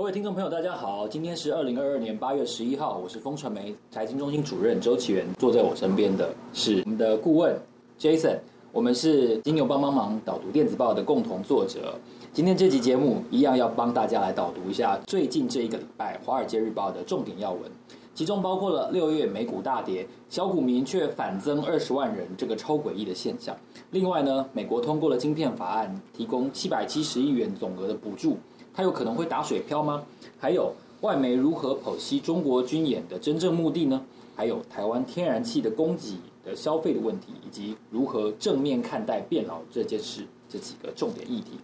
各位听众朋友，大家好，今天是二零二二年八月十一号，我是风传媒财经中心主任周启源，坐在我身边的是我们的顾问 Jason，我们是金牛帮帮忙导读电子报的共同作者。今天这集节目一样要帮大家来导读一下最近这一个礼拜《华尔街日报》的重点要闻。其中包括了六月美股大跌，小股民却反增二十万人这个超诡异的现象。另外呢，美国通过了晶片法案，提供七百七十亿元总额的补助，它有可能会打水漂吗？还有外媒如何剖析中国军演的真正目的呢？还有台湾天然气的供给的消费的问题，以及如何正面看待变老这件事，这几个重点议题。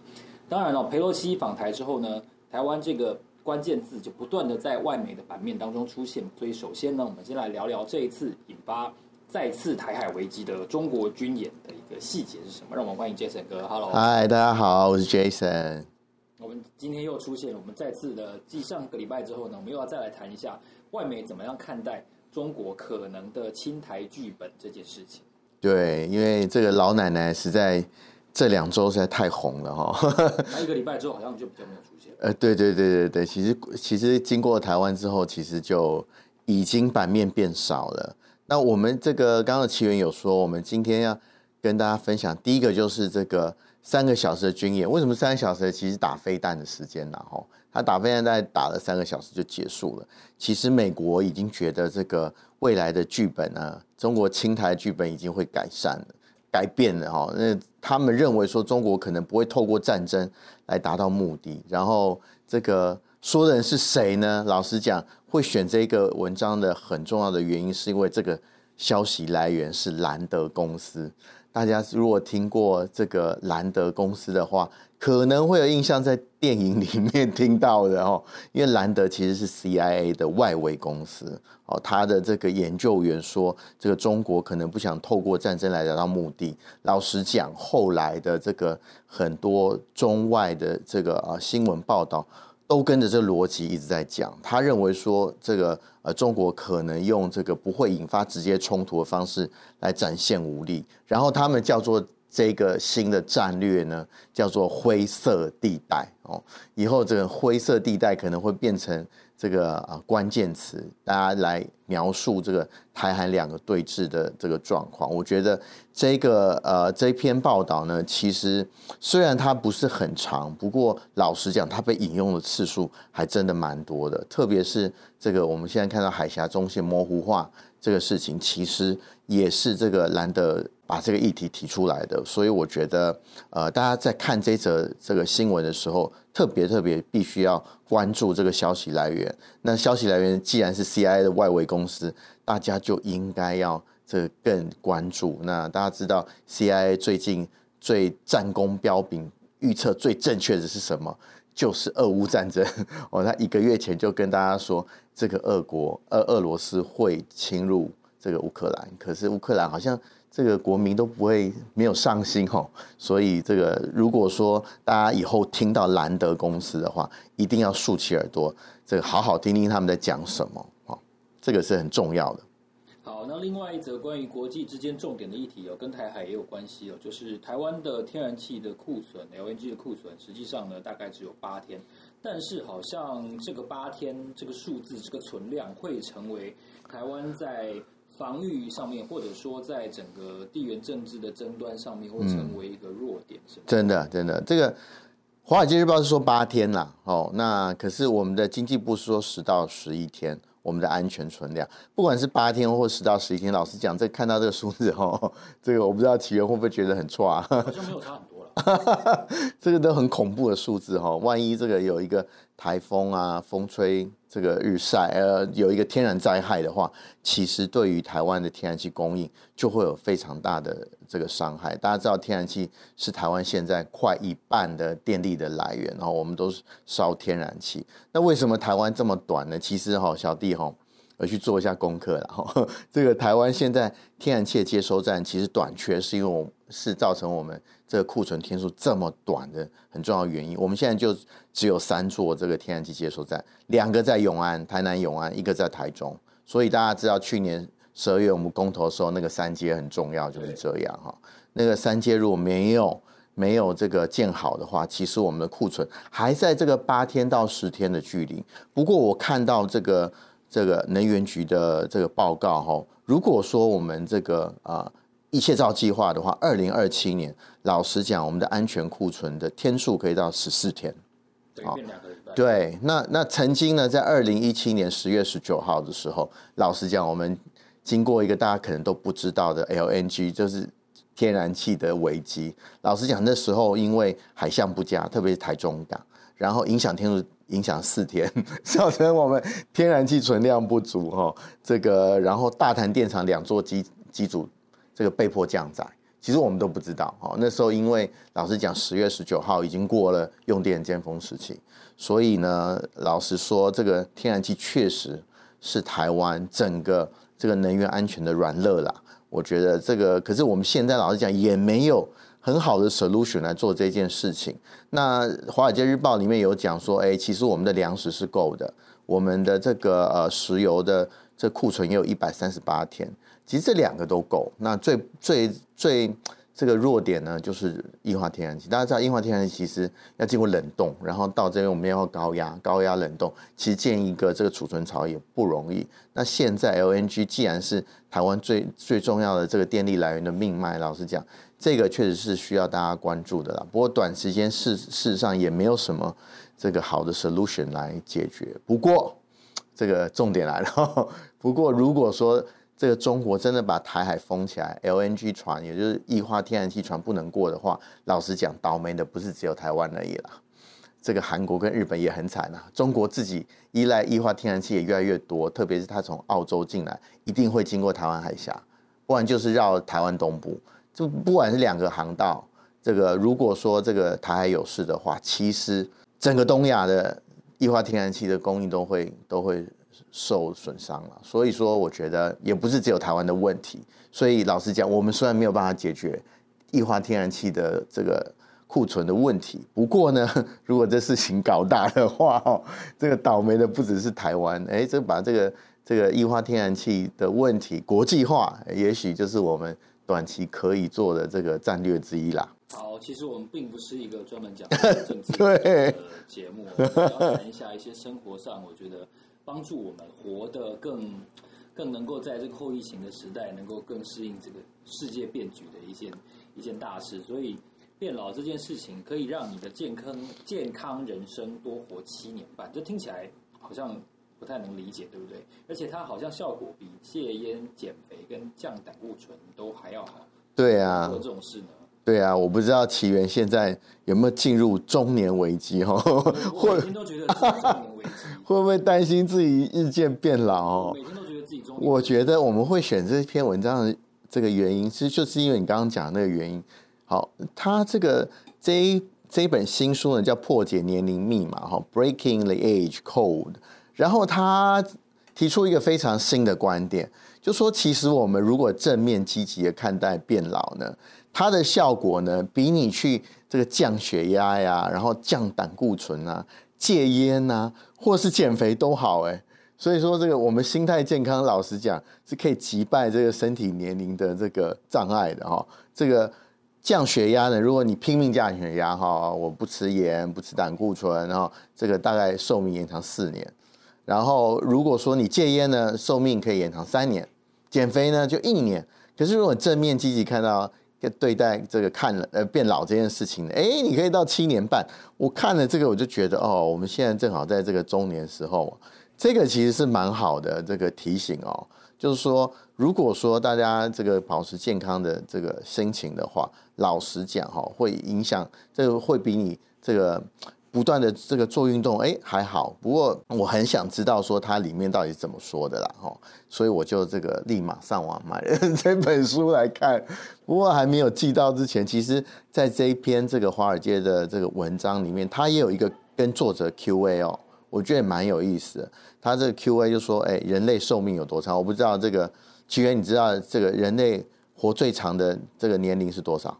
当然了，佩洛西访台之后呢，台湾这个。关键字就不断的在外媒的版面当中出现，所以首先呢，我们先来聊聊这一次引发再次台海危机的中国军演的一个细节是什么？让我们欢迎 Jason 哥，Hello，嗨，大家好，我是 Jason。我们今天又出现了，我们再次的继上个礼拜之后呢，我们又要再来谈一下外媒怎么样看待中国可能的侵台剧本这件事情。对，因为这个老奶奶实在这两周实在太红了哈，那一个礼拜之后好像就比较没有出现。呃，对对对对对，其实其实经过台湾之后，其实就已经版面变少了。那我们这个刚刚奇缘有说，我们今天要跟大家分享，第一个就是这个三个小时的军演。为什么三个小时？其实打飞弹的时间呢？吼，他打飞弹大概打了三个小时就结束了。其实美国已经觉得这个未来的剧本呢，中国青台剧本已经会改善了。改变了哈，那他们认为说中国可能不会透过战争来达到目的。然后这个说的人是谁呢？老实讲，会选这个文章的很重要的原因，是因为这个消息来源是兰德公司。大家如果听过这个兰德公司的话，可能会有印象，在电影里面听到的哦。因为兰德其实是 CIA 的外围公司哦，他的这个研究员说，这个中国可能不想透过战争来达到目的。老实讲，后来的这个很多中外的这个啊新闻报道。都跟着这逻辑一直在讲，他认为说这个呃中国可能用这个不会引发直接冲突的方式来展现武力，然后他们叫做这个新的战略呢叫做灰色地带哦，以后这个灰色地带可能会变成。这个啊关键词，大家来描述这个台韩两个对峙的这个状况。我觉得这个呃这篇报道呢，其实虽然它不是很长，不过老实讲，它被引用的次数还真的蛮多的。特别是这个我们现在看到海峡中线模糊化这个事情，其实也是这个兰德把这个议题提出来的。所以我觉得呃大家在看这则这个新闻的时候，特别特别必须要关注这个消息来源。那消息来源既然是 CIA 的外围公司，大家就应该要这个更关注。那大家知道 CIA 最近最战功彪炳、预测最正确的是什么？就是俄乌战争。哦，他一个月前就跟大家说，这个俄国、俄俄罗斯会侵入这个乌克兰。可是乌克兰好像。这个国民都不会没有上心哦，所以这个如果说大家以后听到兰德公司的话，一定要竖起耳朵，这个好好听听他们在讲什么哦，这个是很重要的。好，那另外一则关于国际之间重点的议题哦，跟台海也有关系哦，就是台湾的天然气的库存，LNG 的库存，实际上呢大概只有八天，但是好像这个八天这个数字这个存量会成为台湾在。防御上面，或者说在整个地缘政治的争端上面，会成为一个弱点，是吗？真的，真的，这个《华尔街日报》是说八天啦，哦，那可是我们的经济部是说十到十一天，我们的安全存量，不管是八天或十到十一天，老实讲，这看到这个数字哦，这个我不知道岐原会不会觉得很错啊？好像没有差很多了，这个都很恐怖的数字哈，万一这个有一个台风啊，风吹。这个日晒，呃，有一个天然灾害的话，其实对于台湾的天然气供应就会有非常大的这个伤害。大家知道，天然气是台湾现在快一半的电力的来源，然后我们都是烧天然气。那为什么台湾这么短呢？其实哈，小弟哈。而去做一下功课了哈，这个台湾现在天然气接收站其实短缺，是因为我是造成我们这个库存天数这么短的很重要原因。我们现在就只有三座这个天然气接收站，两个在永安，台南永安，一个在台中。所以大家知道去年十二月我们公投的时候，那个三阶很重要，就是这样哈。那个三阶如果没有没有这个建好的话，其实我们的库存还在这个八天到十天的距离。不过我看到这个这个能源局的这个报告哈，如果说我们这个啊一切照计划的话，二零二七年，老实讲，我们的安全库存的天数可以到十四天。好，对，那那曾经呢，在二零一七年十月十九号的时候，老实讲，我们经过一个大家可能都不知道的 LNG，就是。天然气的危机，老实讲，那时候因为海象不佳，特别是台中港，然后影响天数影响四天，造成我们天然气存量不足哈。这个，然后大潭电厂两座机机组这个被迫降载，其实我们都不知道哈。那时候因为老实讲，十月十九号已经过了用电尖峰时期，所以呢，老实说，这个天然气确实是台湾整个这个能源安全的软肋啦。我觉得这个，可是我们现在老实讲，也没有很好的 solution 来做这件事情。那《华尔街日报》里面有讲说，哎，其实我们的粮食是够的，我们的这个呃石油的这库存也有一百三十八天，其实这两个都够。那最最最。这个弱点呢，就是液化天然气。大家知道，液化天然气其实要经过冷冻，然后到这边我们要高压、高压冷冻，其实建一个这个储存槽也不容易。那现在 LNG 既然是台湾最最重要的这个电力来源的命脉，老实讲，这个确实是需要大家关注的啦。不过短时间事事实上也没有什么这个好的 solution 来解决。不过这个重点来了，不过如果说。这个中国真的把台海封起来，LNG 船，也就是液化天然气船不能过的话，老实讲，倒霉的不是只有台湾而已啦。这个韩国跟日本也很惨啊。中国自己依赖液化天然气也越来越多，特别是它从澳洲进来，一定会经过台湾海峡，不然就是绕台湾东部。就不管是两个航道，这个如果说这个台海有事的话，其实整个东亚的液化天然气的供应都会都会。受损伤了，所以说我觉得也不是只有台湾的问题。所以老实讲，我们虽然没有办法解决液化天然气的这个库存的问题，不过呢，如果这事情搞大的话，哦，这个倒霉的不只是台湾，哎，这把这个这个液化天然气的问题国际化，也许就是我们短期可以做的这个战略之一啦。好，其实我们并不是一个专门讲政治的 节目，我们要谈一下一些生活上，我觉得。帮助我们活得更更能够在这个后疫情的时代，能够更适应这个世界变局的一件一件大事。所以变老这件事情，可以让你的健康健康人生多活七年半。这听起来好像不太能理解，对不对？而且它好像效果比戒烟、减肥跟降胆固醇都还要好。对啊，做这种事呢？对啊，我不知道奇缘现在有没有进入中年危机哈？我已经都觉得会不会担心自己日渐变老？我每天都觉得自己中。我觉得我们会选这篇文章的这个原因，其实就是因为你刚刚讲的那个原因。好，他这个这一这一本新书呢，叫《破解年龄密码》哈，《Breaking the Age Code》。然后他提出一个非常新的观点，就说其实我们如果正面积极的看待变老呢。它的效果呢，比你去这个降血压呀，然后降胆固醇啊、戒烟啊，或是减肥都好哎。所以说，这个我们心态健康，老实讲是可以击败这个身体年龄的这个障碍的哈。这个降血压呢，如果你拼命降血压哈，我不吃盐，不吃胆固醇，然后这个大概寿命延长四年。然后如果说你戒烟呢，寿命可以延长三年，减肥呢就一年。可是如果正面积极看到。对待这个看了呃变老这件事情，哎，你可以到七年半。我看了这个，我就觉得哦，我们现在正好在这个中年时候，这个其实是蛮好的这个提醒哦。就是说，如果说大家这个保持健康的这个心情的话，老实讲哈，会影响这个会比你这个。不断的这个做运动，哎，还好。不过我很想知道说它里面到底怎么说的啦，哈。所以我就这个立马上网买了 这本书来看。不过还没有寄到之前，其实在这一篇这个华尔街的这个文章里面，它也有一个跟作者 Q&A 哦，我觉得蛮有意思的。他这个 Q&A 就说，哎，人类寿命有多长？我不知道这个奇缘，你知道这个人类活最长的这个年龄是多少？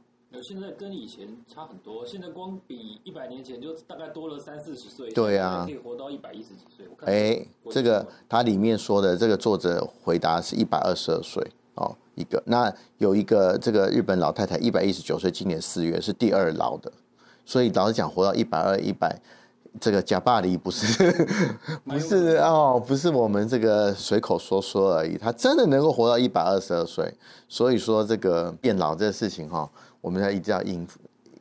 现在跟以前差很多，现在光比一百年前就大概多了三四十岁。对啊，可以活到一百一十几岁。哎，这个它里面说的这个作者回答是一百二十二岁。哦，一个。那有一个这个日本老太太，一百一十九岁，今年四月是第二老的，所以老实讲，活到一百二、一百，这个假巴黎不是 不是哦，不是我们这个随口说说而已，他真的能够活到一百二十二岁。所以说这个变老这个事情哈、哦，我们要一定要应付。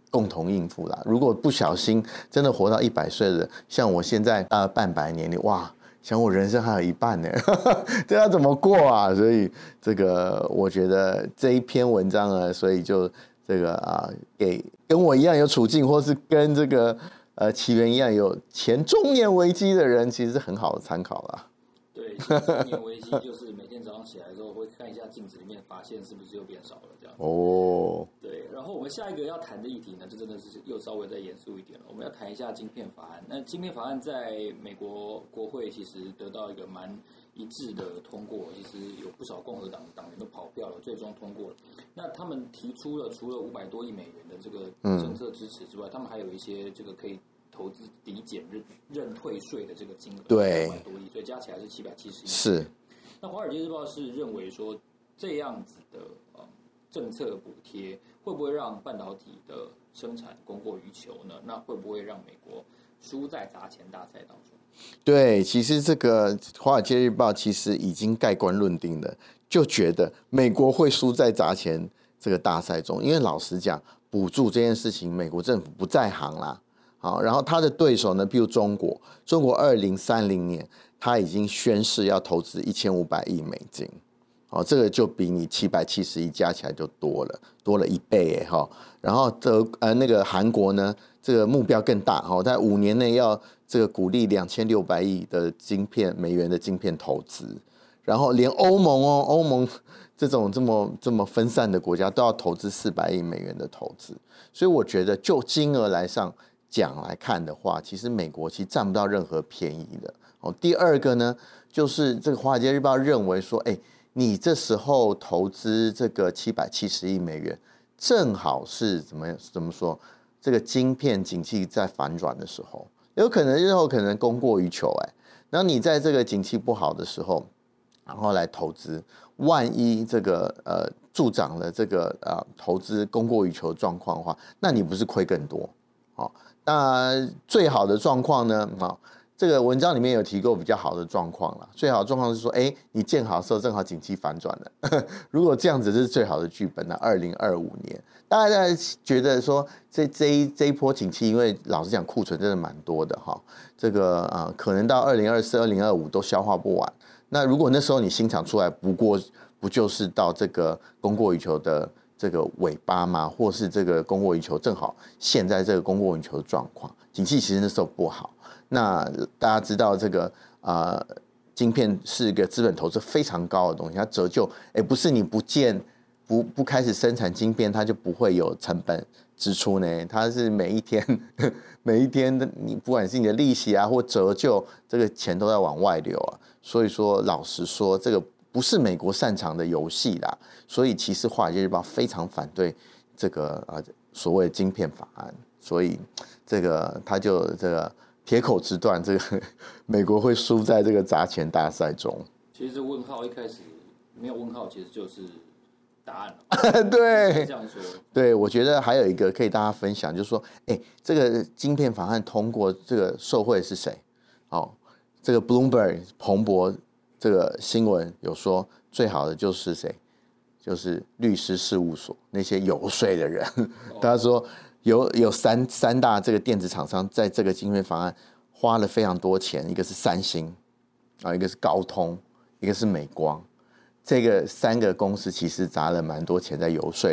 共同应付啦。如果不小心真的活到一百岁的，像我现在大概半百年，你哇，想我人生还有一半呢，这要怎么过啊？所以这个我觉得这一篇文章呢，所以就这个啊，给跟我一样有处境，或是跟这个呃岐原一样有前中年危机的人，其实是很好的参考啦。对，中年危机就是每天早上起来之后会看一下镜子里面，发现是不是又变少了这样。哦。对，然后我们下一个要谈的议题呢，就真的是又稍微再严肃一点了。我们要谈一下晶片法案。那晶片法案在美国国会其实得到一个蛮一致的通过，其实有不少共和党党员都跑票了，最终通过了。那他们提出了除了五百多亿美元的这个政策支持之外，嗯、他们还有一些这个可以投资抵减认认退税的这个金额，对，五百多亿，所以加起来是七百七十亿。是。那《华尔街日报》是认为说这样子的呃政策补贴。会不会让半导体的生产供过于求呢？那会不会让美国输在砸钱大赛当中？对，其实这个《华尔街日报》其实已经盖棺论定了，就觉得美国会输在砸钱这个大赛中。因为老实讲，补助这件事情，美国政府不在行啦。好，然后他的对手呢，比如中国，中国二零三零年他已经宣誓要投资一千五百亿美金。哦，这个就比你七百七十亿加起来就多了，多了一倍哎哈。然后德呃那个韩国呢，这个目标更大哈，在五年内要这个鼓励两千六百亿的晶片美元的晶片投资。然后连欧盟哦，欧盟这种这么这么分散的国家都要投资四百亿美元的投资。所以我觉得就金额来上讲来看的话，其实美国其实占不到任何便宜的。哦，第二个呢，就是这个华尔街日报认为说，哎。你这时候投资这个七百七十亿美元，正好是怎么怎么说？这个晶片景气在反转的时候，有可能日后可能供过于求哎。然后你在这个景气不好的时候，然后来投资，万一这个呃助长了这个呃投资供过于求状况的话，那你不是亏更多？好，那最好的状况呢？啊。这个文章里面有提过比较好的状况了，最好的状况是说，哎，你建好的时候正好景气反转了。如果这样子是最好的剧本呢？二零二五年，大家觉得说这这一这一波景气，因为老实讲库存真的蛮多的哈，这个啊可能到二零二四、二零二五都消化不完。那如果那时候你新厂出来，不过不就是到这个供过于求的这个尾巴吗？或是这个供过于求正好现在这个供过于求的状况，景气其实那时候不好。那大家知道这个啊、呃，晶片是一个资本投资非常高的东西，它折旧哎，不是你不建不不开始生产晶片，它就不会有成本支出呢。它是每一天 每一天的，你不管是你的利息啊或折旧，这个钱都在往外流啊。所以说，老实说，这个不是美国擅长的游戏啦。所以，其实《华尔街日报》非常反对这个啊所谓的晶片法案。所以，这个他就这个。铁口直断，这个美国会输在这个砸钱大赛中。其实问号一开始没有问号，其实就是答案了。对，这样说。对，我觉得还有一个可以大家分享，就是说，哎，这个晶片法案通过，这个受贿是谁？哦，这个 Bloomberg 彭博这个新闻有说，最好的就是谁？就是律师事务所那些游说的人。他、说。有有三三大这个电子厂商在这个经费方案花了非常多钱，一个是三星啊，一个是高通，一个是美光，这个三个公司其实砸了蛮多钱在游说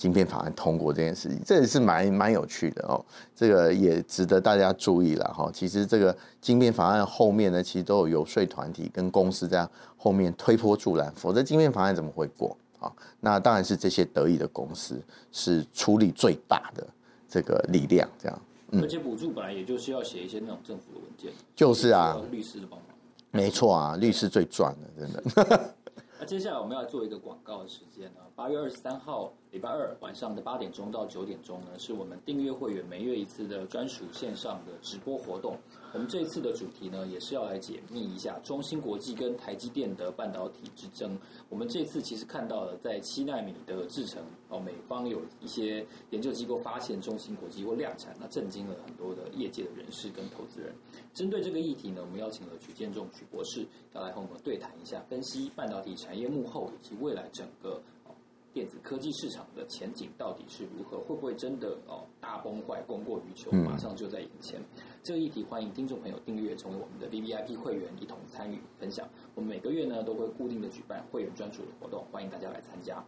晶片法案通过这件事情，这也是蛮蛮有趣的哦，这个也值得大家注意了哈。其实这个晶片法案后面呢，其实都有游说团体跟公司在后面推波助澜，否则晶片法案怎么会过啊？那当然是这些得意的公司是出力最大的。这个力量这样，嗯，而且补助本来也就是要写一些那种政府的文件，就是啊，律师的帮忙，没错啊，律师最赚的，真的。那接下来我们要做一个广告的时间呢，八月二十三号礼拜二晚上的八点钟到九点钟呢，是我们订阅会员每月一次的专属线上的直播活动。我们这一次的主题呢，也是要来解密一下中芯国际跟台积电的半导体之争。我们这次其实看到了在七纳米的制程哦，美方有一些研究机构发现中芯国际或量产，那震惊了很多的业界的人士跟投资人。针对这个议题呢，我们邀请了许建仲许博士要来和我们对谈一下，分析半导体产业幕后以及未来整个。电子科技市场的前景到底是如何？会不会真的哦大崩坏，供过于求，马上就在眼前？嗯、这个议题，欢迎听众朋友订阅成为我们的 VVIP 会员，一同参与分享。我们每个月呢都会固定的举办会员专属的活动，欢迎大家来参加。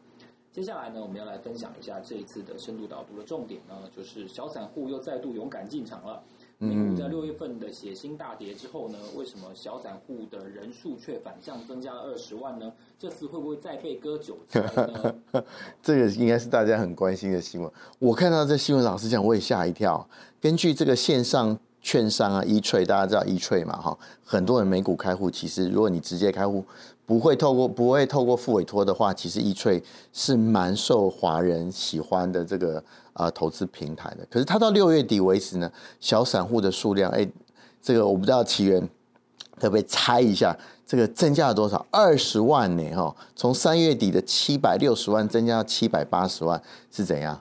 接下来呢，我们要来分享一下这一次的深度导读的重点呢，就是小散户又再度勇敢进场了。美股在六月份的血腥大跌之后呢，为什么小散户的人数却反向增加了二十万呢？这次会不会再被割韭菜呢？这个应该是大家很关心的新闻。我看到这新闻，老实讲，我也吓一跳。根据这个线上券商啊易翠大家知道易翠嘛？哈，很多人美股开户，其实如果你直接开户，不会透过不会透过付委托的话，其实易翠是蛮受华人喜欢的这个。啊，投资平台的，可是它到六月底为止呢，小散户的数量，哎，这个我不知道奇缘，可不可以猜一下，这个增加了多少？二十万呢？哈，从三月底的七百六十万增加到七百八十万，是怎样？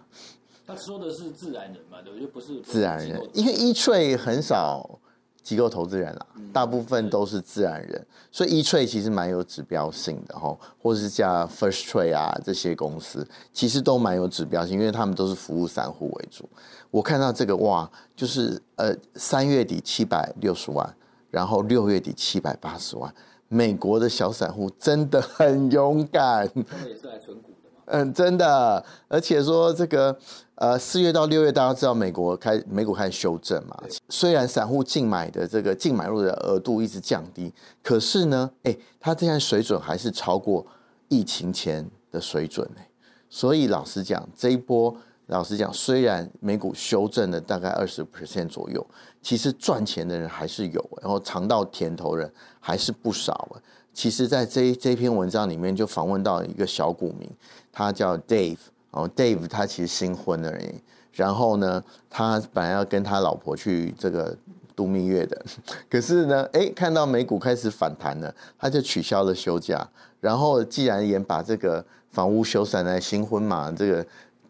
他说的是自然人嘛，对不对？不是自然人，因为 E-Trade 很少。机构投资人啦，大部分都是自然人，所以 E-Trade 其实蛮有指标性的哈，或者是像 First Trade 啊这些公司，其实都蛮有指标性，因为他们都是服务散户为主。我看到这个哇，就是呃三月底七百六十万，然后六月底七百八十万，美国的小散户真的很勇敢。他们也是来存股。嗯，真的，而且说这个，呃，四月到六月，大家知道美国开美股开始修正嘛。虽然散户净买的这个净买入的额度一直降低，可是呢，哎，它现在水准还是超过疫情前的水准。所以老实讲，这一波老实讲，虽然美股修正了大概二十 percent 左右，其实赚钱的人还是有，然后尝到甜头人还是不少。其实，在这这篇文章里面，就访问到一个小股民。他叫 Dave，哦，Dave 他其实新婚而已。然后呢，他本来要跟他老婆去这个度蜜月的，可是呢，哎，看到美股开始反弹了，他就取消了休假。然后既然也把这个房屋修缮来新婚嘛，这个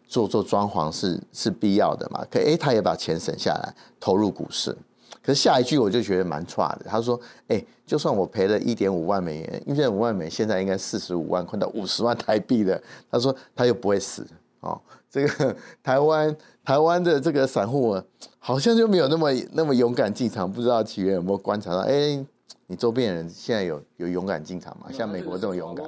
做做装潢是是必要的嘛，可哎，他也把钱省下来投入股市。可是下一句我就觉得蛮差的，他说：“哎、欸，就算我赔了一点五万美元，一点五万美元现在应该四十五万，快到五十万台币了。”他说他又不会死哦。这个 台湾台湾的这个散户啊，好像就没有那么那么勇敢进场。不知道奇源有没有观察到？哎、欸，你周边人现在有有勇敢进场吗？像美国这种勇敢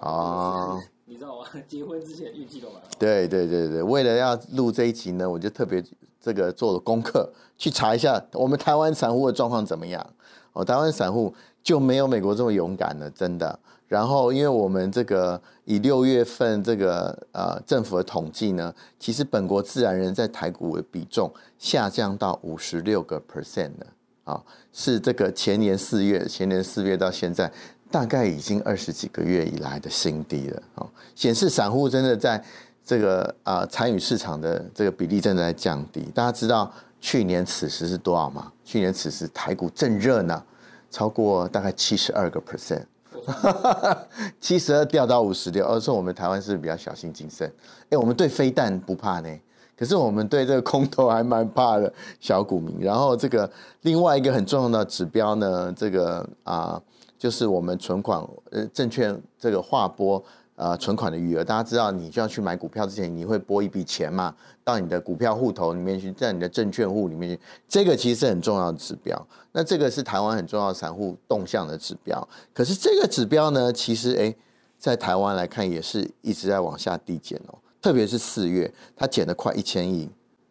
啊？你知道吗？结婚之前预计都买好。对对对对，为了要录这一集呢，我就特别。这个做了功课，去查一下我们台湾散户的状况怎么样？哦，台湾散户就没有美国这么勇敢了，真的。然后，因为我们这个以六月份这个呃政府的统计呢，其实本国自然人在台股的比重下降到五十六个 percent 了啊，是这个前年四月，前年四月到现在大概已经二十几个月以来的新低了啊，哦，显示散户真的在。这个啊，参与市场的这个比例正在降低。大家知道去年此时是多少吗？去年此时台股正热呢，超过大概七十二个 percent，七十二掉到五十六。而且我们台湾是比较小心谨慎。哎，我们对飞弹不怕呢，可是我们对这个空头还蛮怕的。小股民，然后这个另外一个很重要的指标呢，这个啊，就是我们存款呃证券这个划拨。呃，存款的余额，大家知道，你就要去买股票之前，你会拨一笔钱嘛，到你的股票户头里面去，在你的证券户里面去，这个其实是很重要的指标。那这个是台湾很重要的散户动向的指标。可是这个指标呢，其实诶，在台湾来看也是一直在往下递减哦。特别是四月，它减了快一千亿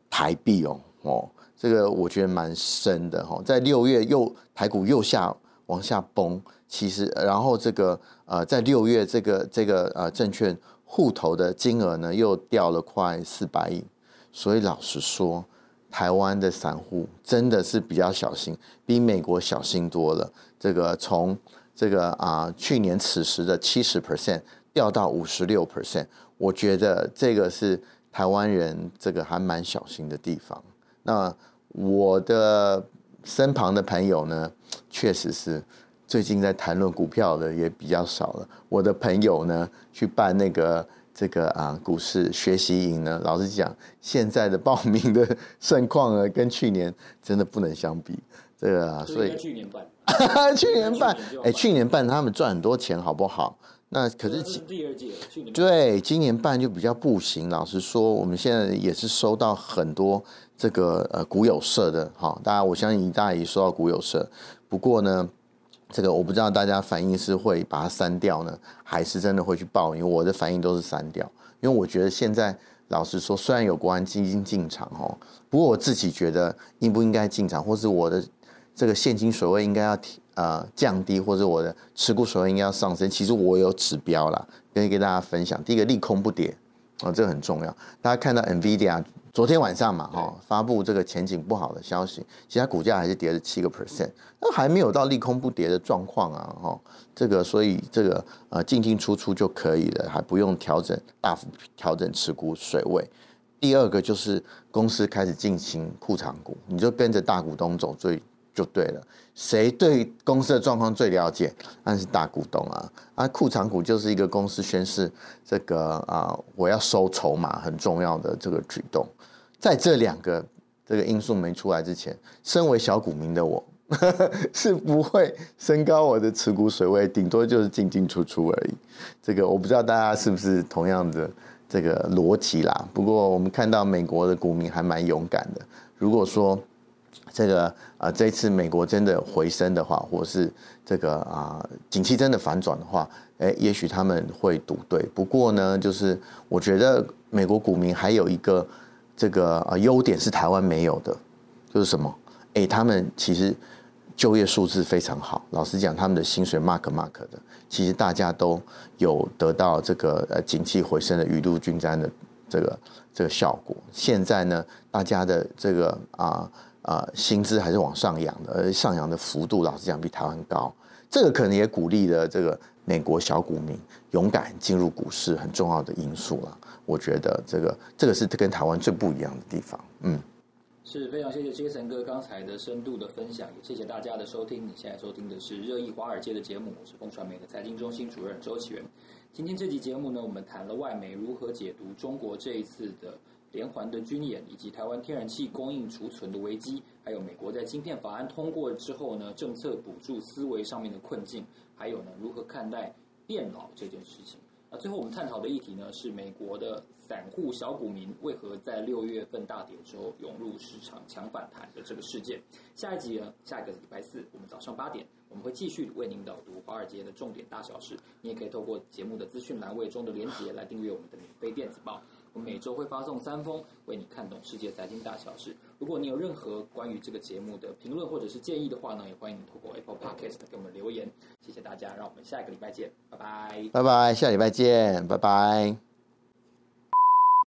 台币哦哦，这个我觉得蛮深的哈。在六月又台股又下往下崩。其实，然后这个呃，在六月这个这个呃证券户头的金额呢，又掉了快四百亿。所以老实说，台湾的散户真的是比较小心，比美国小心多了。这个从这个啊，去年此时的七十 percent 掉到五十六 percent，我觉得这个是台湾人这个还蛮小心的地方。那我的身旁的朋友呢，确实是最近在谈论股票的也比较少了。我的朋友呢，去办那个这个啊股市学习营呢，老实讲，现在的报名的 盛况呢，跟去年真的不能相比。这个啊，所以去年办。去年办，哎，去年办他们赚很多钱，好不好？那可是第二届，去年对，今年办就比较不行。老实说，我们现在也是收到很多这个呃股友社的，哈，大家我相信大家也收到股友社。不过呢，这个我不知道大家反应是会把它删掉呢，还是真的会去报？因为我的反应都是删掉，因为我觉得现在老实说，虽然有国安基金进场哦，不过我自己觉得应不应该进场，或是我的。这个现金水位应该要提呃降低，或者我的持股水位应该要上升。其实我有指标啦，可以跟大家分享。第一个利空不跌啊，这个很重要。大家看到 NVIDIA 昨天晚上嘛哈发布这个前景不好的消息，其实它股价还是跌了七个 percent，那还没有到利空不跌的状况啊哈。这个所以这个呃进进出出就可以了，还不用调整大幅调整持股水位。第二个就是公司开始进行库藏股，你就跟着大股东走最。就对了，谁对公司的状况最了解？那是大股东啊！啊，库藏股就是一个公司宣示这个啊，我要收筹码很重要的这个举动。在这两个这个因素没出来之前，身为小股民的我 是不会升高我的持股水位，顶多就是进进出出而已。这个我不知道大家是不是同样的这个逻辑啦。不过我们看到美国的股民还蛮勇敢的。如果说这个啊、这次美国真的回升的话，或是这个啊、景气真的反转的话，哎，也许他们会赌对。不过呢，就是我觉得美国股民还有一个这个啊、呃、优点是台湾没有的，就是什么？哎，他们其实就业数字非常好。老实讲，他们的薪水 mark mark 的，其实大家都有得到这个呃景气回升的雨露均沾的这个这个效果。现在呢，大家的这个啊。呃，薪资还是往上扬的，而上扬的幅度老实讲比台湾高，这个可能也鼓励了这个美国小股民勇敢进入股市很重要的因素了。我觉得这个这个是跟台湾最不一样的地方。嗯，是非常谢谢杰森哥刚才的深度的分享，也谢谢大家的收听。你现在收听的是热议华尔街的节目，我是风传媒的财经中心主任周启源。今天这集节目呢，我们谈了外媒如何解读中国这一次的。连环的军演，以及台湾天然气供应储存的危机，还有美国在晶片法案通过之后呢，政策补助思维上面的困境，还有呢，如何看待变老这件事情。那最后我们探讨的议题呢，是美国的散户小股民为何在六月份大跌之后涌入市场抢反弹的这个事件。下一集呢，下一个礼拜四，我们早上八点，我们会继续为您导读华尔街的重点大小事。你也可以透过节目的资讯栏位中的连结来订阅我们的免费电子报。我每周会发送三封，为你看懂世界财经大小事。如果你有任何关于这个节目的评论或者是建议的话呢，也欢迎你透过 Apple Podcast 给我们留言。谢谢大家，让我们下一个礼拜见，拜拜。拜拜，下礼拜见，拜拜。